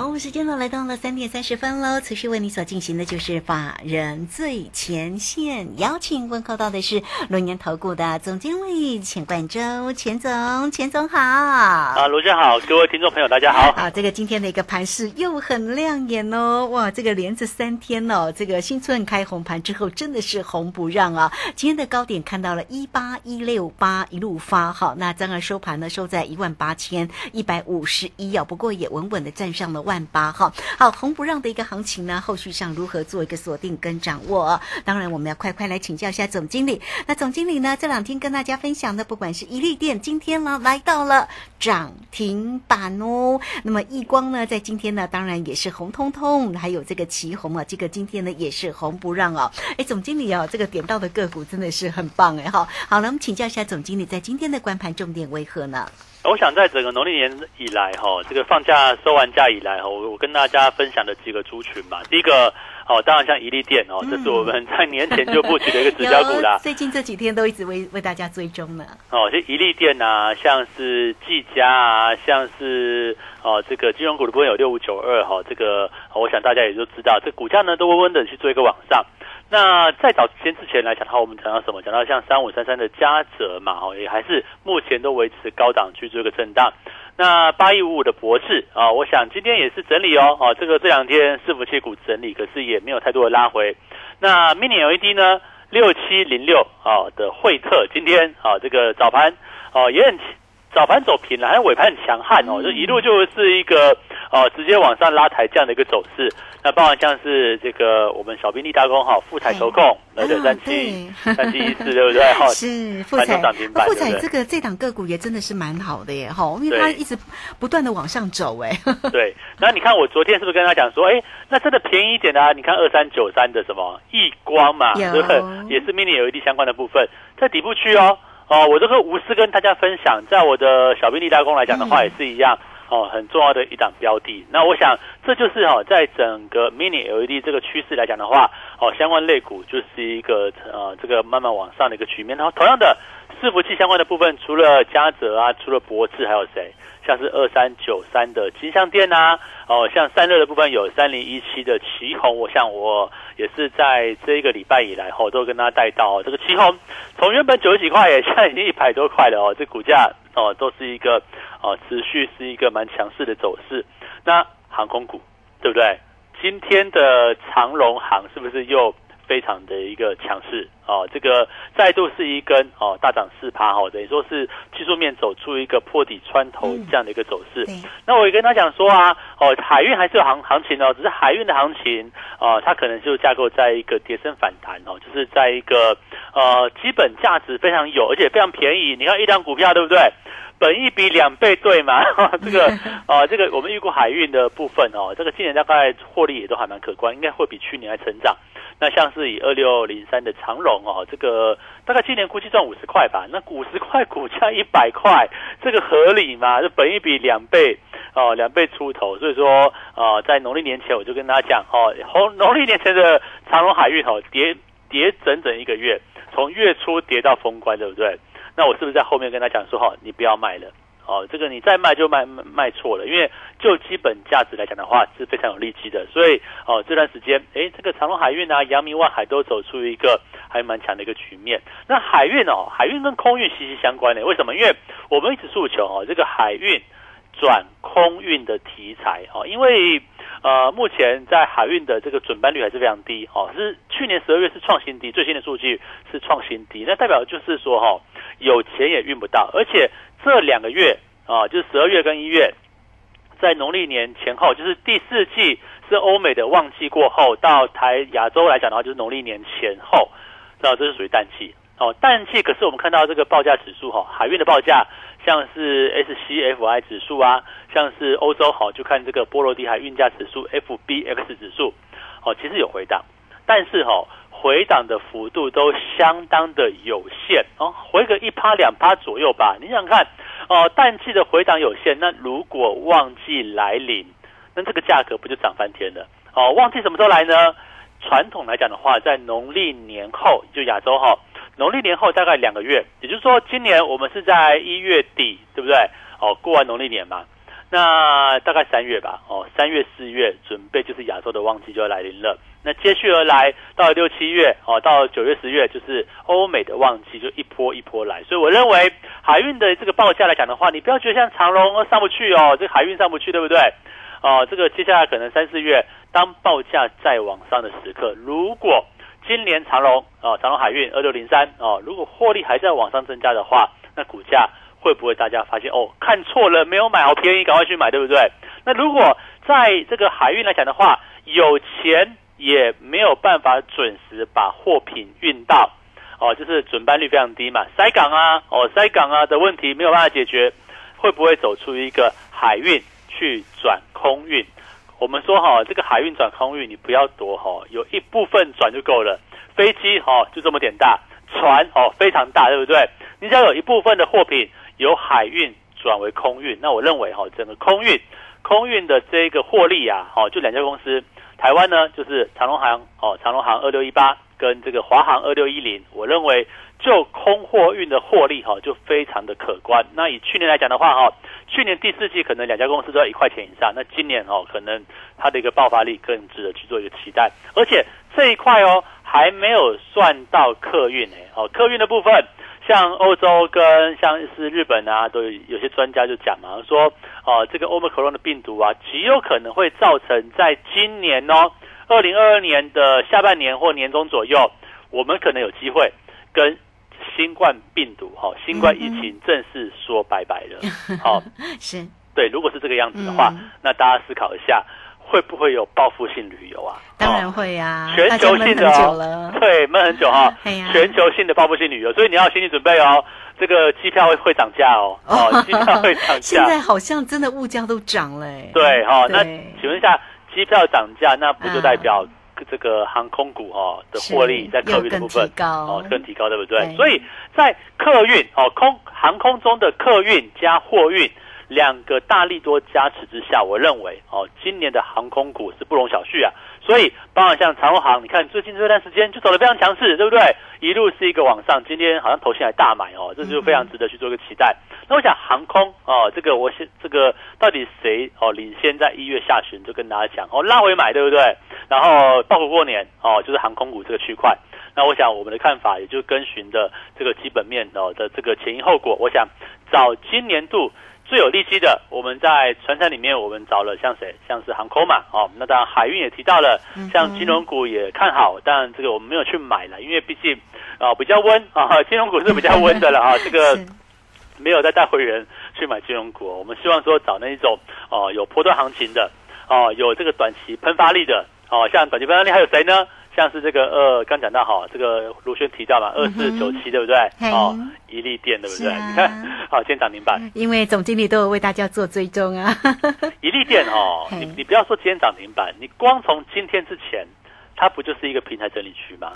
好，我们时间呢来到了三点三十分喽。持续为你所进行的就是法人最前线，邀请问候到的是龙年投顾的总经理钱冠洲，钱总，钱总好。啊，罗姐好，各位听众朋友大家好。啊，这个今天的一个盘势又很亮眼哦，哇，这个连着三天哦，这个新春开红盘之后真的是红不让啊。今天的高点看到了一八一六八一路发好，那当然收盘呢收在一万八千一百五十一啊，不过也稳稳的站上了。万八哈，好红不让的一个行情呢，后续上如何做一个锁定跟掌握？当然，我们要快快来请教一下总经理。那总经理呢，这两天跟大家分享的，不管是一利店，今天呢来到了涨停板哦。那么易光呢，在今天呢，当然也是红彤彤，还有这个旗红啊，这个今天呢也是红不让哦。哎，总经理哦，这个点到的个股真的是很棒哎哈。好了，我们请教一下总经理，在今天的关盘重点为何呢？我想在整个农历年以来，哈，这个放假收完假以来，哈，我我跟大家分享的几个族群嘛，第一个，哦，当然像宜利店哦，这是我们在年前就布局的一个 指标股啦。最近这几天都一直为为大家追踪呢。哦，就宜利店啊，像是技嘉啊，像是哦这个金融股的部分有六五九二哈，这个我想大家也都知道，这股价呢都温温的去做一个往上。那在早先之前来讲的话，我们讲到什么？讲到像三五三三的嘉泽嘛，哦，也还是目前都维持高档去做一个震荡。那八一五五的博士啊，我想今天也是整理哦，哦，这个这两天伺服器股整理，可是也没有太多的拉回。那 mini LED 呢，六七零六啊的惠特，今天啊这个早盘哦也很早盘走平了，还有尾盘很强悍哦，就一路就是一个。哦，直接往上拉抬这样的一个走势，那包含像是这个我们小兵立大功哈，富彩投控来的三七三七一四对不对？哈，是富彩涨停板，富彩这个这档个股也真的是蛮好的耶，哈，因为它一直不断的往上走哎。对，那你看我昨天是不是跟他讲说，哎，那真的便宜一点的，你看二三九三的什么易光嘛，对不对？也是 mini LED 相关的部分，在底部区哦，哦，我这个无私跟大家分享，在我的小兵立大功来讲的话，也是一样。哦，很重要的一档标的。那我想，这就是哦，在整个 Mini LED 这个趋势来讲的话，哦，相关类股就是一个呃，这个慢慢往上的一个局面。然后，同样的伺服器相关的部分，除了嘉泽啊，除了博智，还有谁？像是二三九三的金相店呐，哦，像散热的部分有三零一七的旗宏，我想我也是在这一个礼拜以来哦都跟大家带到这个旗宏，从原本九十几块，现在已经一百多块了哦，这股价哦都是一个哦持续是一个蛮强势的走势。那航空股对不对？今天的长龙航是不是又？非常的一个强势哦，这个再度是一根哦大涨四趴哈，等于说是技术面走出一个破底穿头这样的一个走势。那我也跟他讲说啊，哦海运还是有行行情哦，只是海运的行情哦，它可能就架构在一个跌升反弹哦，就是在一个呃基本价值非常有，而且非常便宜。你看一张股票对不对？本一比两倍对吗？这个啊，这个我们预估海运的部分哦，这个今年大概获利也都还蛮可观，应该会比去年还成长。那像是以二六零三的长荣哦，这个大概今年估计赚五十块吧。那五十块股价一百块，这个合理吗？这本一比两倍哦，两倍出头。所以说呃，在农历年前我就跟大家讲哦，红农历年前的长荣海运哦，跌跌整整一个月，从月初跌到封关，对不对？那我是不是在后面跟他讲说哈，你不要卖了？哦，这个你再卖就卖卖错了，因为就基本价值来讲的话是非常有利基的，所以哦这段时间，哎，这个长隆海运啊、阳明万海都走出一个还蛮强的一个局面。那海运哦，海运跟空运息息相关的，为什么？因为我们一直诉求哦，这个海运转空运的题材哦，因为呃目前在海运的这个准班率还是非常低哦，是去年十二月是创新低，最新的数据是创新低，那代表就是说哈，有钱也运不到，而且。这两个月啊，就是十二月跟一月，在农历年前后，就是第四季是欧美的旺季过后，到台亚洲来讲的话，就是农历年前后，那这是属于淡季哦。淡季可是我们看到这个报价指数哈，海运的报价，像是 SCFI 指数啊，像是欧洲好就看这个波罗的海运价指数 FBX 指数哦，其实有回档。但是哈回档的幅度都相当的有限哦，回个一趴两趴左右吧。你想看哦，淡季的回档有限，那如果旺季来临，那这个价格不就涨翻天了？哦，旺季什么时候来呢？传统来讲的话，在农历年后，就亚洲哈，农历年后大概两个月，也就是说，今年我们是在一月底，对不对？哦，过完农历年嘛，那大概三月吧，哦，三月四月准备就是亚洲的旺季就要来临了。那接续而来到六七月，哦，到九月十月就是欧美的旺季，就一波一波来。所以我认为海运的这个报价来讲的话，你不要觉得像长龙上不去哦，这个海运上不去，对不对？哦，这个接下来可能三四月。当报价再往上的时刻，如果今年长隆哦，长隆海运二六零三哦，如果获利还在往上增加的话，那股价会不会大家发现哦，看错了，没有买好便宜，赶快去买，对不对？那如果在这个海运来讲的话，有钱也没有办法准时把货品运到哦，就是准班率非常低嘛，塞港啊，哦塞港啊的问题没有办法解决，会不会走出一个海运去转空运？我们说哈，这个海运转空运，你不要多哈，有一部分转就够了。飞机哈就这么点大，船哦非常大，对不对？你只要有一部分的货品由海运转为空运，那我认为哈，整个空运空运的这个获利啊，哦就两家公司，台湾呢就是长隆航哦，长隆航二六一八跟这个华航二六一零，我认为就空货运的获利哈就非常的可观。那以去年来讲的话哈。去年第四季可能两家公司都要一块钱以上，那今年哦可能它的一个爆发力更值得去做一个期待，而且这一块哦还没有算到客运诶哦客运的部分，像欧洲跟像是日本啊，都有些专家就讲嘛，说哦这个欧美克隆的病毒啊极有可能会造成在今年哦二零二二年的下半年或年中左右，我们可能有机会跟。新冠病毒哈，新冠疫情正式说拜拜了。好，是对。如果是这个样子的话，那大家思考一下，会不会有报复性旅游啊？当然会呀，全球性的哦，对，闷很久哈。全球性的报复性旅游，所以你要心理准备哦。这个机票会会涨价哦，哦，机票会涨价。现在好像真的物价都涨了。对哈，那请问一下，机票涨价，那不就代表？这个航空股哈的获利在客运的部分哦更提高，对不对？所以在客运哦空航空中的客运加货运两个大力多加持之下，我认为哦今年的航空股是不容小觑啊。所以包括像长荣航，你看最近这段时间就走得非常强势，对不对？一路是一个往上，今天好像头先还大买哦，这就非常值得去做一个期待。那我想航空哦，这个我先这个到底谁哦领先在一月下旬就跟大家讲哦拉回买对不对？然后报复过年哦，就是航空股这个区块。那我想我们的看法也就跟循的这个基本面哦的这个前因后果。我想找今年度。最有利基的，我们在船产里面，我们找了像谁？像是航空嘛，哦，那当然海运也提到了，像金融股也看好，但这个我们没有去买了，因为毕竟啊比较温啊，金融股是比较温的了啊，这个没有再带会员去买金融股，我们希望说找那一种哦有波段行情的哦，有这个短期喷发力的哦，像短期喷发力还有谁呢？像是这个呃，刚讲到哈，这个卢轩提到嘛，二四九七对不对？哦，一利电对不对？你看，好，今天涨停板。因为总经理都有为大家做追踪啊。一利电哦，你你不要说今天涨停板，你光从今天之前，它不就是一个平台整理区吗？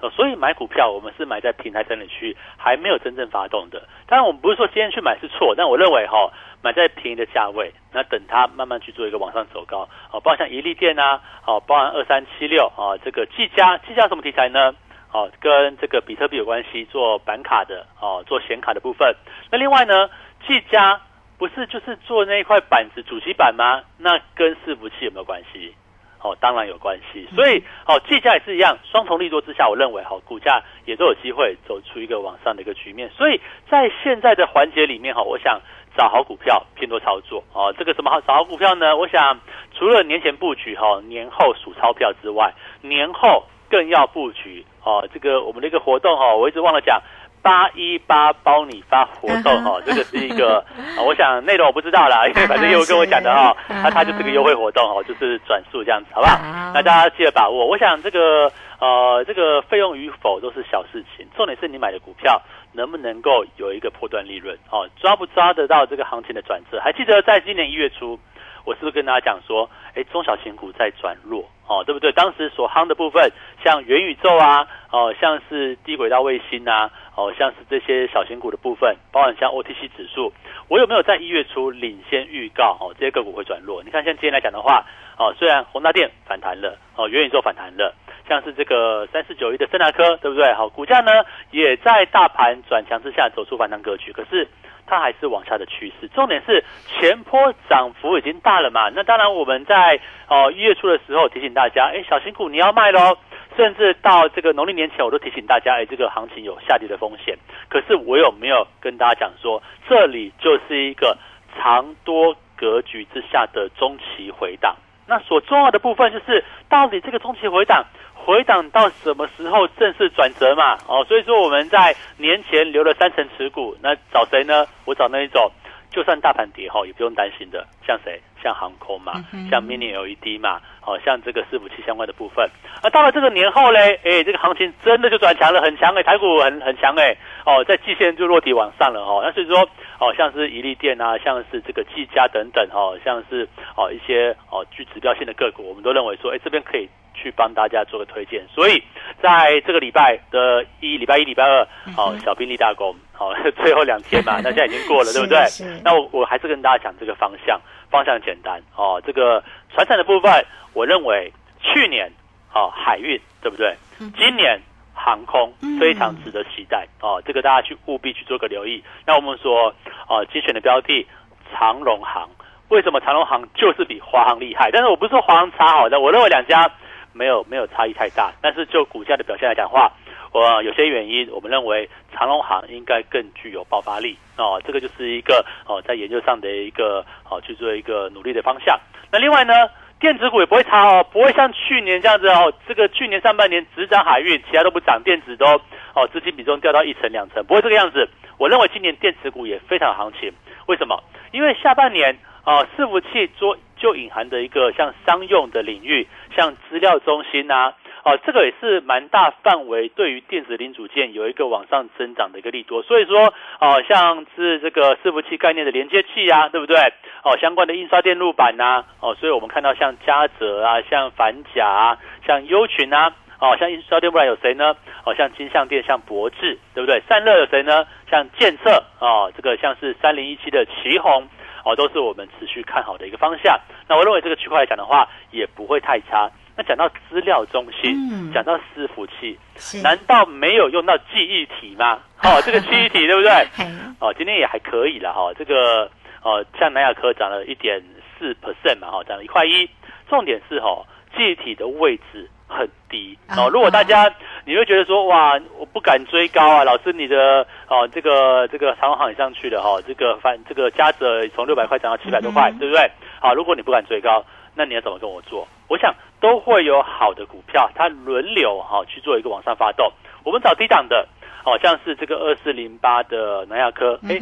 呃，所以买股票，我们是买在平台整理区，还没有真正发动的。当然，我们不是说今天去买是错，但我认为哈。买在便宜的价位，那等它慢慢去做一个往上走高，哦，包含像宜利电啊，哦，包含二三七六啊，这个技嘉，技嘉什么题材呢？哦，跟这个比特币有关系，做板卡的，哦，做显卡的部分。那另外呢，技嘉不是就是做那一块板子主机板吗？那跟伺服器有没有关系？哦，当然有关系。所以，哦，计价也是一样，双重利多之下，我认为，哈，股价也都有机会走出一个往上的一个局面。所以在现在的环节里面，哈，我想。找好股票，偏多操作哦。这个什么好找好股票呢？我想除了年前布局哈，年后数钞票之外，年后更要布局哦。这个我们的一个活动哈，我一直忘了讲八一八包你发活动哦。这个是一个，我想内容我不知道啦，因为反正业务跟我讲的哈，那它就是个优惠活动哦，就是转数这样子，好不好？那大家记得把握。我想这个呃，这个费用与否都是小事情，重点是你买的股票。能不能够有一个破断利润？哦，抓不抓得到这个行情的转折？还记得在今年一月初，我是不是跟大家讲说，哎，中小型股在转弱，哦，对不对？当时所夯的部分，像元宇宙啊，哦，像是低轨道卫星啊，哦，像是这些小型股的部分，包含像 OTC 指数，我有没有在一月初领先预告？哦，这些个股会转弱？你看，像今天来讲的话，哦，虽然宏大电反弹了，哦，元宇宙反弹了，像是这个三四九一的森达科，对不对？好，股价呢也在大盘转强之下走出反弹格局，可是。它还是往下的趋势，重点是前坡涨幅已经大了嘛？那当然，我们在哦一月初的时候提醒大家，哎，小型股你要卖喽。甚至到这个农历年前，我都提醒大家，哎，这个行情有下跌的风险。可是我有没有跟大家讲说，这里就是一个长多格局之下的中期回档？那所重要的部分就是，到底这个中期回档？回档到什么时候正式转折嘛？哦，所以说我们在年前留了三成持股，那找谁呢？我找那一种，就算大盘跌哈，也不用担心的，像谁？像航空嘛，像 Mini LED 嘛，哦，像这个伺服器相关的部分。而到了这个年后嘞，哎，这个行情真的就转强了，很强哎，台股很很强哎，哦，在季线就落地往上了哦。那所以说，哦，像是宜利电啊，像是这个技嘉等等哦，像是哦一些哦具指标性的个股，我们都认为说，哎，这边可以。去帮大家做个推荐，所以在这个礼拜的一礼拜一、礼拜二，好，小兵立大功，好，最后两天嘛，那现在已经过了，对不对？那我我还是跟大家讲这个方向，方向简单哦。这个船产的部分，我认为去年哦海运，对不对？今年航空非常值得期待哦，这个大家去务必去做个留意。那我们说哦，精选的标的长荣航，为什么长荣航就是比华航厉害？但是我不是说华航差好的，我认为两家。没有没有差异太大，但是就股价的表现来讲话，我有些原因，我们认为长隆行应该更具有爆发力哦，这个就是一个哦在研究上的一个哦去做一个努力的方向。那另外呢，电子股也不会差哦，不会像去年这样子哦，这个去年上半年只涨海运，其他都不涨，电子都哦资金比重掉到一成两成，不会这个样子。我认为今年电子股也非常行情，为什么？因为下半年哦伺服器做。就隐含的一个像商用的领域，像资料中心呐，哦，这个也是蛮大范围，对于电子零组件有一个往上增长的一个利多。所以说，哦，像是这个伺服器概念的连接器啊，对不对？哦，相关的印刷电路板呐，哦，所以我们看到像嘉泽啊，像反甲啊，像优群啊，哦，像印刷电路板有谁呢？哦，像金相电，像博智，对不对？散热有谁呢？像建策，哦，这个像是三零一七的旗宏。哦，都是我们持续看好的一个方向。那我认为这个区块来讲的话，也不会太差。那讲到资料中心，讲到伺服器，难道没有用到记忆体吗？哦，这个记忆体对不对？哦，今天也还可以了哈。这个哦，像南亚科涨了一点四 percent 嘛，哈，涨了一块一。重点是哈，记忆体的位置很低哦。如果大家你会觉得说哇，我不敢追高啊，老师你的哦，这个这个长航也上去了哈，这个反这个加者从六百块涨到七百多块，对不对？好，如果你不敢追高，那你要怎么跟我做？我想都会有好的股票，它轮流哈去做一个往上发动。我们找低档的，好像是这个二四零八的南亚科，哎，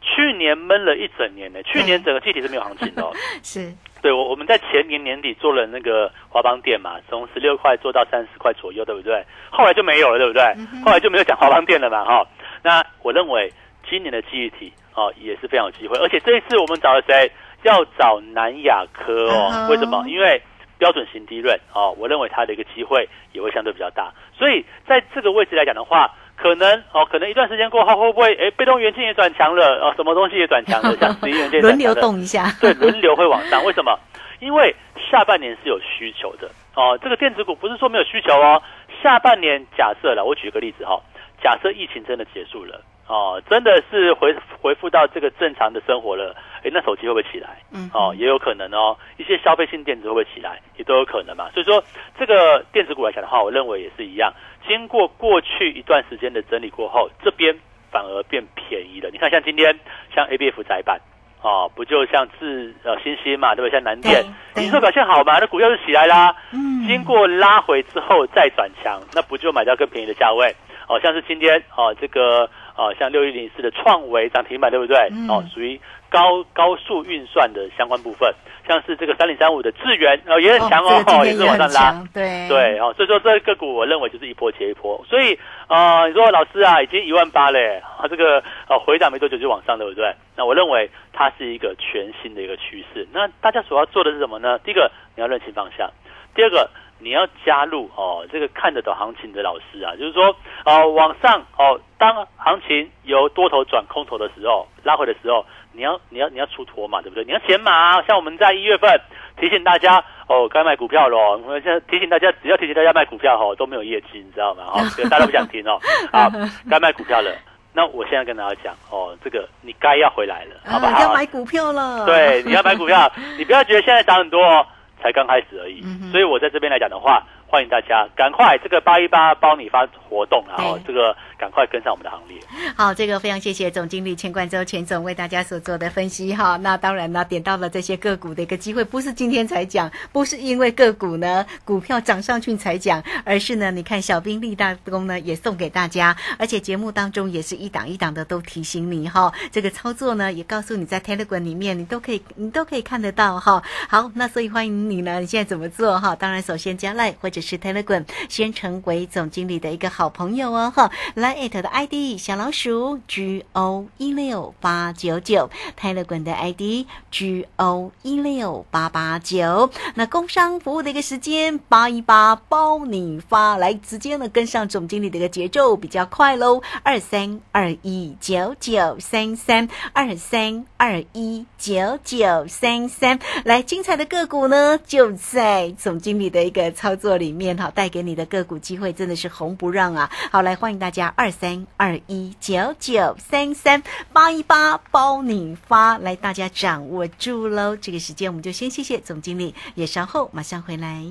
去年闷了一整年呢，去年整个季体是没有行情的，是。对，我我们在前年年底做了那个华邦店嘛，从十六块做到三十块左右，对不对？后来就没有了，对不对？后来就没有讲华邦店了嘛，哈。那我认为今年的记忆体哦也是非常有机会，而且这一次我们找了谁？要找南亚科哦，为什么？因为标准型低润哦，我认为它的一个机会也会相对比较大，所以在这个位置来讲的话。可能哦，可能一段时间过后会不会哎，被动元件也转强了哦，什么东西也转强了，像十一元件轮流动一下，对，轮流会往上。为什么？因为下半年是有需求的哦。这个电子股不是说没有需求哦。下半年假设了，我举个例子哈，假设疫情真的结束了哦，真的是回回复到这个正常的生活了，哎，那手机会不会起来？嗯，哦，也有可能哦。一些消费性电子会不会起来？也都有可能嘛。所以说，这个电子股来讲的话，我认为也是一样。经过过去一段时间的整理过后，这边反而变便宜了。你看，像今天像 A B F 窄板哦，不就像是呃新兴嘛，对不对？像南电，你说表现好嘛？那股票就起来啦。嗯，经过拉回之后再转强，那不就买到更便宜的价位？哦，像是今天哦，这个哦，像六一零四的创维涨停板，对不对？哦，属于高高速运算的相关部分，像是这个三零三五的智源，哦也很强哦，也是往上拉，对对哦，所以说这个股我认为就是一波接一波，所以呃你说老师啊已经一万八嘞，啊这个呃回档没多久就往上，对不对？那我认为它是一个全新的一个趋势，那大家所要做的是什么呢？第一个你要认清方向，第二个。你要加入哦，这个看得懂行情的老师啊，就是说哦，往上哦，当行情由多头转空头的时候，拉回的时候，你要你要你要出脱嘛，对不对？你要减码，像我们在一月份提醒大家哦，该卖股票了。我们现在提醒大家，只要提醒大家卖股票哦，都没有业绩，你知道吗？哦，大家都不想听哦。啊，该卖股票了。那我现在跟大家讲哦，这个你该要回来了，好不好？要买股票了。对，你要买股票，你不要觉得现在涨很多。哦。才刚开始而已，所以我在这边来讲的话。欢迎大家赶快这个八一八包你发活动，然后这个赶快跟上我们的行列。好，这个非常谢谢总经理钱冠洲钱总为大家所做的分析哈。那当然呢，点到了这些个股的一个机会，不是今天才讲，不是因为个股呢股票涨上去才讲，而是呢，你看小兵立大功呢也送给大家，而且节目当中也是一档一档的都提醒你哈。这个操作呢也告诉你在 Telegram 里面你都可以你都可以看得到哈。好，那所以欢迎你呢，你现在怎么做哈？当然首先加 Line 或者。是 Telegram 先成为总经理的一个好朋友哦哈，来艾特的 ID 小老鼠 G O 一六八九九，Telegram 的 ID G O 一六八八九。那工商服务的一个时间八一八包你发，来直接呢跟上总经理的一个节奏比较快喽，二三二一九九三三二三二一九九三三，来精彩的个股呢就在总经理的一个操作里。里面哈带给你的个股机会真的是红不让啊！好，来欢迎大家二三二一九九三三八一八包你发，来大家掌握住喽！这个时间我们就先谢谢总经理，也稍后马上回来。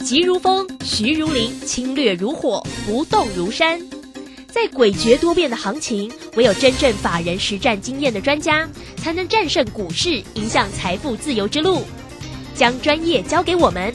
急如风，徐如林，侵略如火，不动如山。在诡谲多变的行情，唯有真正法人实战经验的专家，才能战胜股市，迎向财富自由之路。将专业交给我们。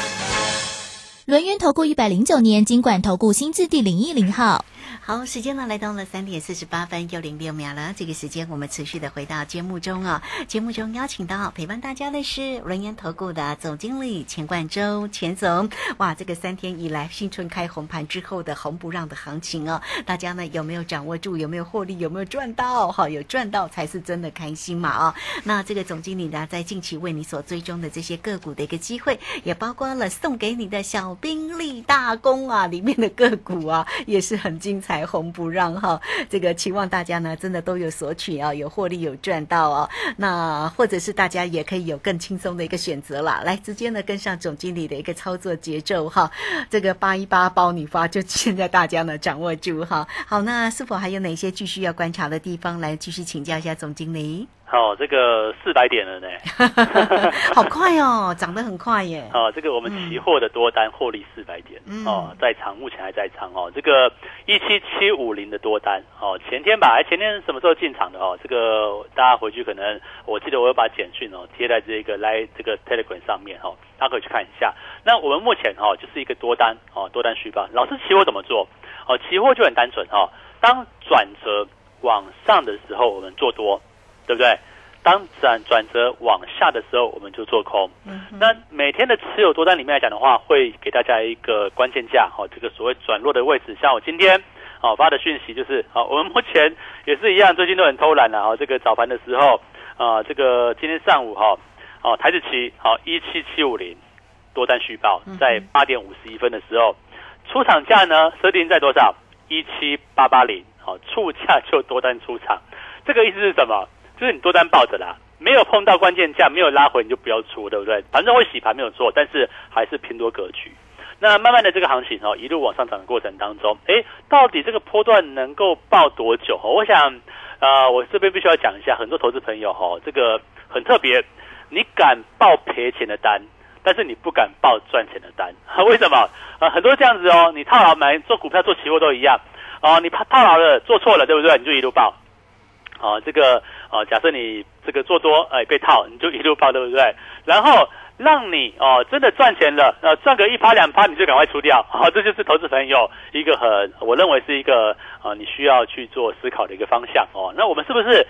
轮缘投顾一百零九年金管投顾新字第零一零号。好，时间呢来到了三点四十八分又零六秒了。这个时间我们持续的回到节目中啊。节目中邀请到陪伴大家的是轮研投顾的总经理钱冠洲钱总。哇，这个三天以来新春开红盘之后的红不让的行情哦，大家呢有没有掌握住？有没有获利？有没有赚到？哈，有赚到才是真的开心嘛啊。那这个总经理呢，在近期为你所追踪的这些个股的一个机会，也包括了送给你的小兵立大功啊，里面的个股啊，也是很精彩。红不让哈，这个期望大家呢真的都有索取啊，有获利有赚到哦。那或者是大家也可以有更轻松的一个选择啦，来直接呢跟上总经理的一个操作节奏哈。这个八一八包你发，就现在大家呢掌握住哈。好，那是否还有哪些继续要观察的地方？来继续请教一下总经理。哦，这个四百点了呢，好快哦，涨得很快耶。哦，这个我们期货的多单获利四百点，哦，在仓目前还在仓哦。这个一七七五零的多单，哦，前天吧，前天什么时候进场的哦？这个大家回去可能，我记得我有把简讯哦贴在这个来这个 Telegram 上面哦，大家可以去看一下。那我们目前哦就是一个多单哦，多单续报。老师期货怎么做？哦，期货就很单纯哦，当转折往上的时候，我们做多。对不对？当转转折往下的时候，我们就做空。嗯那每天的持有多单里面来讲的话，会给大家一个关键价，哈，这个所谓转弱的位置。像我今天哦发的讯息就是，好，我们目前也是一样，最近都很偷懒了，哈，这个早盘的时候啊，这个今天上午哈，哦台子期好一七七五零，多单续报，在八点五十一分的时候，出场价呢设定在多少？一七八八零，好，出价就多单出场。这个意思是什么？就是你多单抱着啦，没有碰到关键价，没有拉回你就不要出，对不对？反正会洗盘没有错，但是还是偏多格局。那慢慢的这个行情哦，一路往上涨的过程当中，哎，到底这个波段能够报多久？我想，呃，我这边必须要讲一下，很多投资朋友哈，这个很特别，你敢报赔钱的单，但是你不敢报赚钱的单，为什么？啊，很多这样子哦，你套牢买做股票做期货都一样，哦，你怕套牢了做错了，对不对？你就一路报，啊，这个啊，假设你这个做多，哎，被套，你就一路报，对不对？然后。让你哦真的赚钱了，呃赚个一趴两趴你就赶快出掉，好，这就是投资朋友一个很我认为是一个啊你需要去做思考的一个方向哦。那我们是不是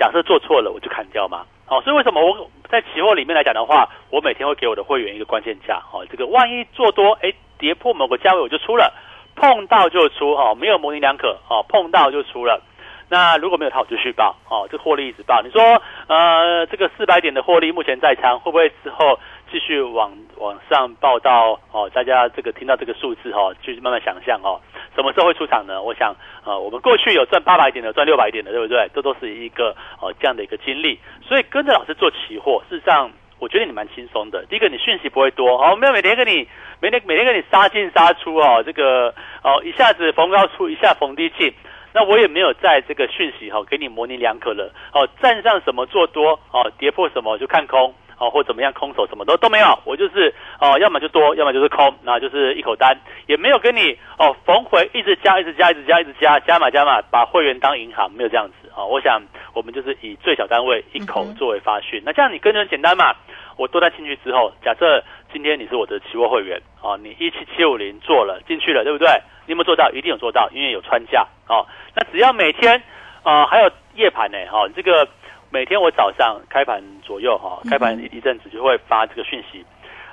假设做错了我就砍掉嘛？好，所以为什么我在期货里面来讲的话，我每天会给我的会员一个关键价哦，这个万一做多哎跌破某个价位我就出了，碰到就出哦，没有模棱两可哦，碰到就出了。那如果没有套，就续报哦，这获利一直报。你说呃这个四百点的获利目前在仓，会不会之后？继续往往上报到哦，大家这个听到这个数字哦，去慢慢想象哦，什么时候会出场呢？我想呃，我们过去有赚八百点的，赚六百点的，对不对？这都是一个哦这样的一个经历。所以跟着老师做期货，事实上我觉得你蛮轻松的。第一个，你讯息不会多哦，没有每天跟你每天每天跟你杀进杀出哦，这个哦一下子逢高出，一下逢低进。那我也没有在这个讯息哈给你模棱两可了哦，站上什么做多哦，跌破什么就看空。哦，或怎么样，空手什么都都没有，我就是哦，要么就多，要么就是空，那就是一口单，也没有跟你哦逢回一直加，一直加，一直加，一直加，加码加码，把会员当银行，没有这样子啊。我想我们就是以最小单位一口作为发讯，那这样你跟着很简单嘛。我多单进去之后，假设今天你是我的期货会员哦，你一七七五零做了进去了，对不对？你有没有做到？一定有做到，因为有穿价哦。那只要每天啊，还有夜盘呢，哈，这个。每天我早上开盘左右哈，开盘一阵子就会发这个讯息，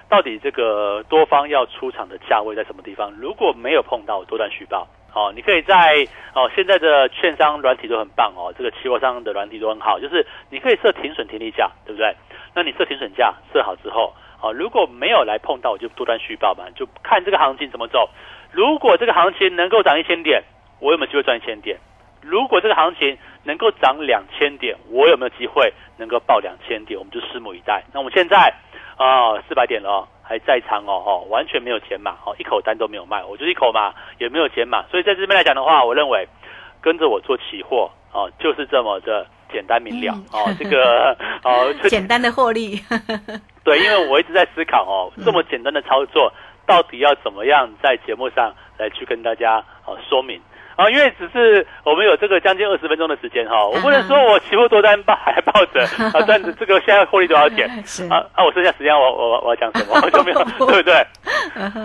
到底这个多方要出场的价位在什么地方？如果没有碰到多单续报，哦，你可以在哦现在的券商软体都很棒哦，这个期货商的软体都很好，就是你可以设停损停利价，对不对？那你设停损价设好之后，哦，如果没有来碰到，我就多单续报嘛，就看这个行情怎么走。如果这个行情能够涨一千点，我有没有机会赚一千点？如果这个行情能够涨两千点，我有没有机会能够报两千点？我们就拭目以待。那我们现在啊，四百点了，还在仓哦，哦，完全没有减码，哦，一口单都没有卖，我就一口嘛，也没有减码。所以在这边来讲的话，我认为跟着我做期货，哦，就是这么的简单明了，哦，这个哦，简单的获利。对，因为我一直在思考哦，这么简单的操作，到底要怎么样在节目上来去跟大家哦说明。啊，因为只是我们有这个将近二十分钟的时间哈，我不能说我期货多单 抱还抱着 啊，但是这个现在获利多少钱？啊啊，我剩下时间我我我要讲什么我就没有，对不对？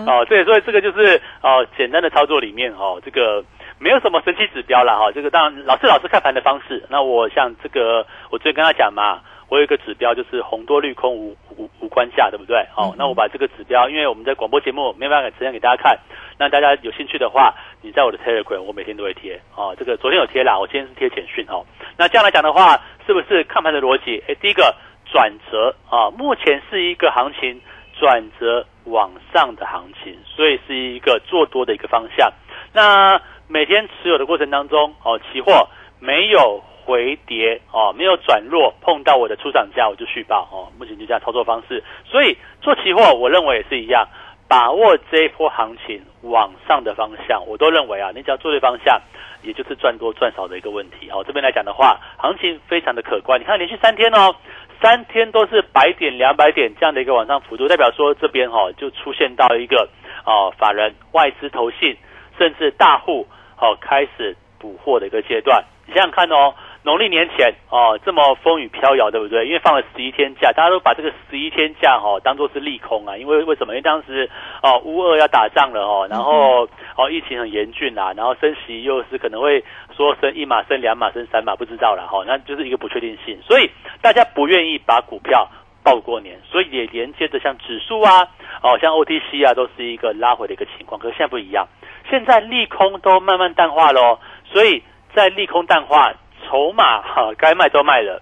哦，对所以说这个就是哦简单的操作里面哦，这个没有什么神奇指标了哈，这个当然老师老师看盘的方式，那我像这个我最近跟他讲嘛。我有一个指标，就是红多绿空无无无关下，对不对？好，那我把这个指标，因为我们在广播节目没办法呈现给大家看，那大家有兴趣的话，你在我的 Telegram，我每天都会贴哦。这个昨天有贴啦，我今天是贴简讯哦。那这样来讲的话，是不是看盘的逻辑？哎，第一个转折啊，目前是一个行情转折往上的行情，所以是一个做多的一个方向。那每天持有的过程当中，哦，期货没有。回跌哦，没有转弱，碰到我的出厂价我就续报哦。目前就这样操作方式，所以做期货我认为也是一样，把握这一波行情往上的方向，我都认为啊，你只要做对方向，也就是赚多赚少的一个问题哦。这边来讲的话，行情非常的可观，你看连续三天哦，三天都是百点两百点这样的一个往上幅度，代表说这边哦就出现到一个哦法人外资投信甚至大户哦开始补货的一个阶段，你想想看哦。农历年前哦，这么风雨飘摇，对不对？因为放了十一天假，大家都把这个十一天假哈当做是利空啊。因为为什么？因为当时哦乌二要打仗了哦，然后哦疫情很严峻啊，然后升息又是可能会说升一码、升两码、升三码，不知道了哈。那就是一个不确定性，所以大家不愿意把股票报过年，所以也连接着像指数啊，哦像 OTC 啊，都是一个拉回的一个情况。可是现在不一样，现在利空都慢慢淡化喽，所以在利空淡化。筹码哈，该卖都卖了，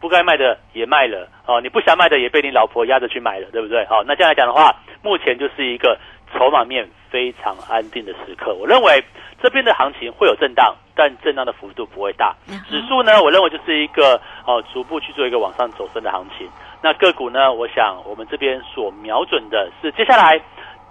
不该卖的也卖了哦。你不想卖的也被你老婆压着去买了，对不对？好，那这样来讲的话，目前就是一个筹码面非常安定的时刻。我认为这边的行情会有震荡，但震荡的幅度不会大。指数呢，我认为就是一个哦，逐步去做一个往上走升的行情。那个股呢，我想我们这边所瞄准的是接下来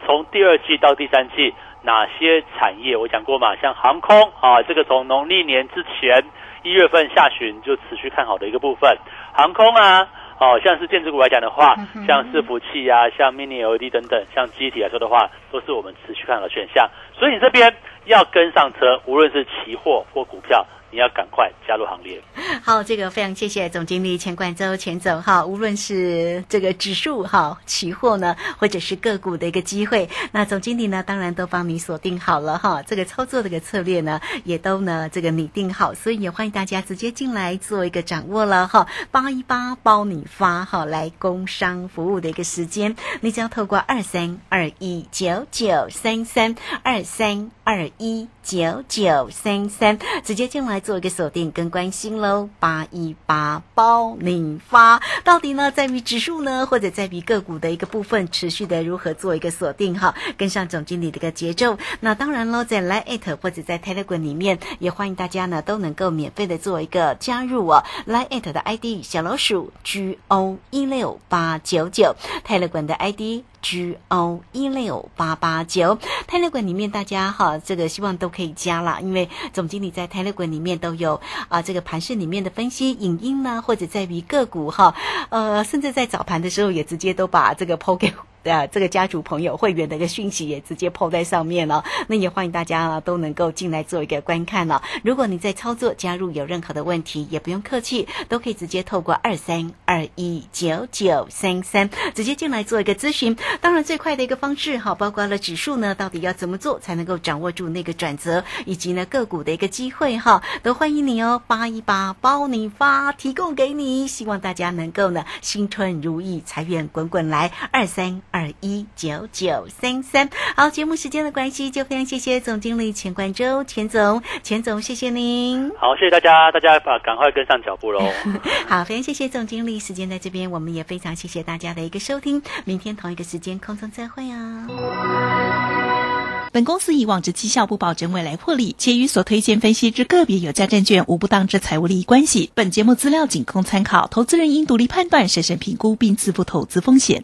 从第二季到第三季哪些产业？我讲过嘛，像航空啊，这个从农历年之前一月份下旬就持续看好的一个部分，航空啊。哦，像是电子股来讲的话，像伺服器啊，像 Mini LED 等等，像机体来说的话，都是我们持续看好的选项。所以你这边要跟上车，无论是期货或股票。你要赶快加入行列。好，这个非常谢谢总经理钱冠周钱总哈，无论是这个指数哈、期货呢，或者是个股的一个机会，那总经理呢，当然都帮你锁定好了哈。这个操作的一个策略呢，也都呢这个拟定好，所以也欢迎大家直接进来做一个掌握了哈。八一八包你发哈，来工商服务的一个时间，你只要透过二三二一九九三三二三二一九九三三直接进来。做一个锁定跟关心喽，八一八包你发，到底呢在于指数呢，或者在于个股的一个部分，持续的如何做一个锁定哈，跟上总经理的一个节奏。那当然喽，在 Line 或者在 Telegram 里面，也欢迎大家呢都能够免费的做一个加入哦。Line 的 ID 小老鼠 G O 一六八九九，Telegram 的 ID。G O 一六八八九泰勒管里面，大家哈，这个希望都可以加了，因为总经理在泰勒管里面都有啊，这个盘市里面的分析影音呢，或者在于个股哈，呃，甚至在早盘的时候也直接都把这个抛给。啊，这个家族朋友会员的一个讯息也直接抛在上面了，那也欢迎大家啊都能够进来做一个观看了。如果你在操作加入有任何的问题，也不用客气，都可以直接透过二三二一九九三三直接进来做一个咨询。当然，最快的一个方式哈，包括了指数呢，到底要怎么做才能够掌握住那个转折，以及呢个股的一个机会哈，都欢迎你哦，八一八包你发提供给你，希望大家能够呢新春如意，财源滚滚来，二三。二一九九三三，好，节目时间的关系，就非常谢谢总经理钱冠周，钱总，钱总，谢谢您。好，谢谢大家，大家把赶快跟上脚步喽。好，非常谢谢总经理，时间在这边，我们也非常谢谢大家的一个收听，明天同一个时间空中再会啊。本公司以往之绩效不保证未来获利，且与所推荐分析之个别有价证券无不当之财务利益关系。本节目资料仅供参考，投资人应独立判断、审慎评估并自负投资风险。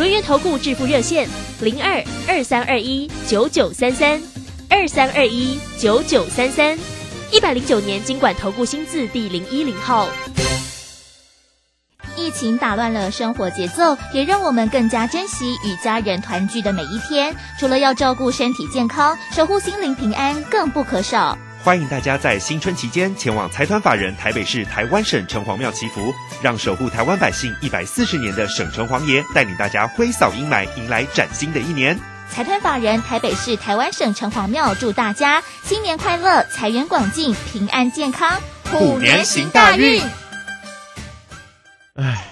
轮源投顾致富热线零二二三二一九九三三二三二一九九三三一百零九年经管投顾新字第零一零号。疫情打乱了生活节奏，也让我们更加珍惜与家人团聚的每一天。除了要照顾身体健康，守护心灵平安更不可少。欢迎大家在新春期间前往财团法人台北市台湾省城隍庙祈福，让守护台湾百姓一百四十年的省城隍爷带领大家挥扫阴霾，迎来崭新的一年。财团法人台北市台湾省城隍庙祝大家新年快乐，财源广进，平安健康，虎年行大运。唉。